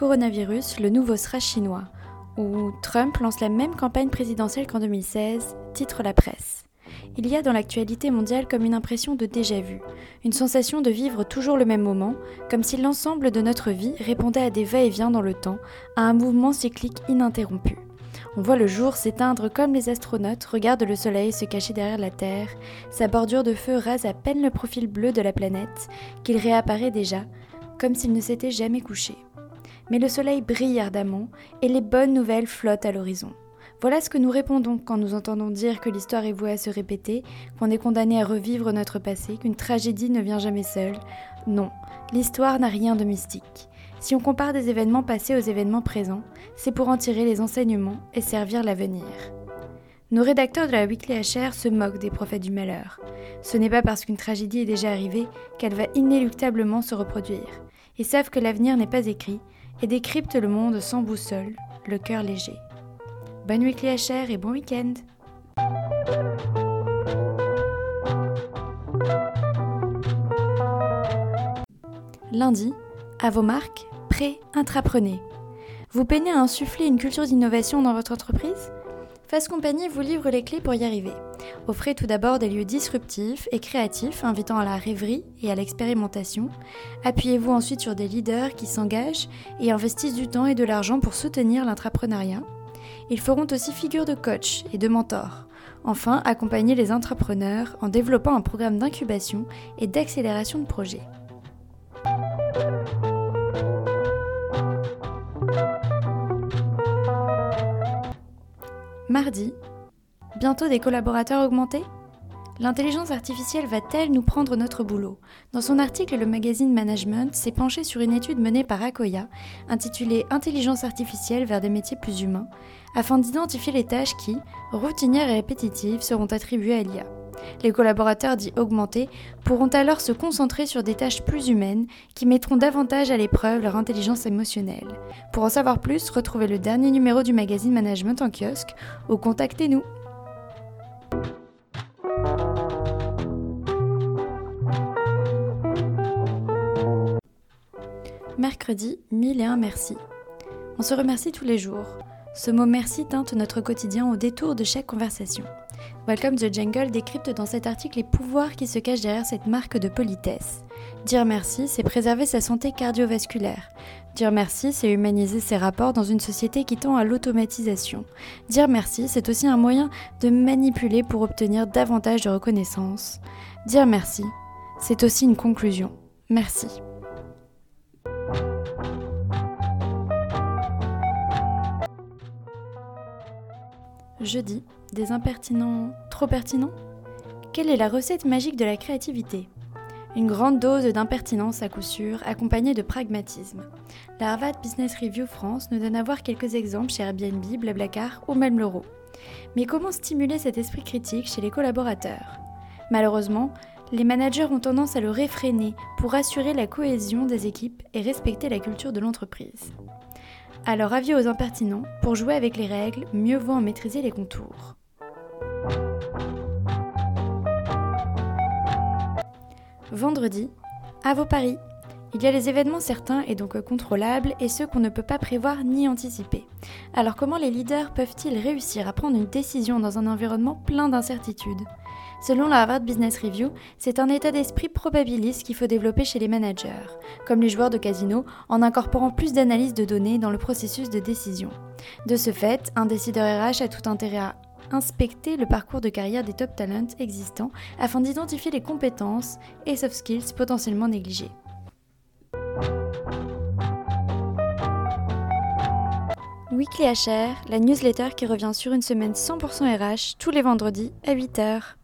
Coronavirus, le nouveau SRAS chinois, où Trump lance la même campagne présidentielle qu'en 2016, titre la presse. Il y a dans l'actualité mondiale comme une impression de déjà-vu, une sensation de vivre toujours le même moment, comme si l'ensemble de notre vie répondait à des va-et-vient dans le temps, à un mouvement cyclique ininterrompu. On voit le jour s'éteindre comme les astronautes regardent le Soleil se cacher derrière la Terre, sa bordure de feu rase à peine le profil bleu de la planète, qu'il réapparaît déjà, comme s'il ne s'était jamais couché. Mais le Soleil brille ardemment, et les bonnes nouvelles flottent à l'horizon. Voilà ce que nous répondons quand nous entendons dire que l'histoire est vouée à se répéter, qu'on est condamné à revivre notre passé, qu'une tragédie ne vient jamais seule. Non, l'histoire n'a rien de mystique. Si on compare des événements passés aux événements présents, c'est pour en tirer les enseignements et servir l'avenir. Nos rédacteurs de la Weekly HR se moquent des prophètes du malheur. Ce n'est pas parce qu'une tragédie est déjà arrivée qu'elle va inéluctablement se reproduire. Ils savent que l'avenir n'est pas écrit et décryptent le monde sans boussole, le cœur léger. Bonne weekly HR et bon week-end Lundi, à vos marques, prêt, intraprenez. Vous peinez à insuffler une culture d'innovation dans votre entreprise? Fast Company vous livre les clés pour y arriver. Offrez tout d'abord des lieux disruptifs et créatifs invitant à la rêverie et à l'expérimentation. Appuyez-vous ensuite sur des leaders qui s'engagent et investissent du temps et de l'argent pour soutenir l'entrepreneuriat. Ils feront aussi figure de coach et de mentor. Enfin, accompagnez les entrepreneurs en développant un programme d'incubation et d'accélération de projets. Mardi, bientôt des collaborateurs augmentés L'intelligence artificielle va-t-elle nous prendre notre boulot Dans son article, le magazine Management s'est penché sur une étude menée par Akoya, intitulée Intelligence artificielle vers des métiers plus humains, afin d'identifier les tâches qui, routinières et répétitives, seront attribuées à l'IA. Les collaborateurs dits augmentés pourront alors se concentrer sur des tâches plus humaines qui mettront davantage à l'épreuve leur intelligence émotionnelle. Pour en savoir plus, retrouvez le dernier numéro du magazine Management en kiosque ou contactez-nous. Mercredi, mille et un merci. On se remercie tous les jours. Ce mot merci teinte notre quotidien au détour de chaque conversation. Welcome the Jungle décrypte dans cet article les pouvoirs qui se cachent derrière cette marque de politesse. Dire merci, c'est préserver sa santé cardiovasculaire. Dire merci, c'est humaniser ses rapports dans une société qui tend à l'automatisation. Dire merci, c'est aussi un moyen de manipuler pour obtenir davantage de reconnaissance. Dire merci, c'est aussi une conclusion. Merci. Jeudi, des impertinents trop pertinents? Quelle est la recette magique de la créativité? Une grande dose d'impertinence à coup sûr, accompagnée de pragmatisme. La Harvard Business Review France nous donne à voir quelques exemples chez Airbnb, Blablacar ou même l'euro. Mais comment stimuler cet esprit critique chez les collaborateurs? Malheureusement, les managers ont tendance à le réfréner pour assurer la cohésion des équipes et respecter la culture de l'entreprise. Alors avis aux impertinents, pour jouer avec les règles, mieux vaut en maîtriser les contours. Vendredi, à vos paris. Il y a les événements certains et donc contrôlables et ceux qu'on ne peut pas prévoir ni anticiper. Alors comment les leaders peuvent-ils réussir à prendre une décision dans un environnement plein d'incertitudes? Selon la Harvard Business Review, c'est un état d'esprit probabiliste qu'il faut développer chez les managers, comme les joueurs de casino, en incorporant plus d'analyse de données dans le processus de décision. De ce fait, un décideur RH a tout intérêt à inspecter le parcours de carrière des top talents existants afin d'identifier les compétences et soft skills potentiellement négligés. Weekly HR, la newsletter qui revient sur une semaine 100% RH tous les vendredis à 8h.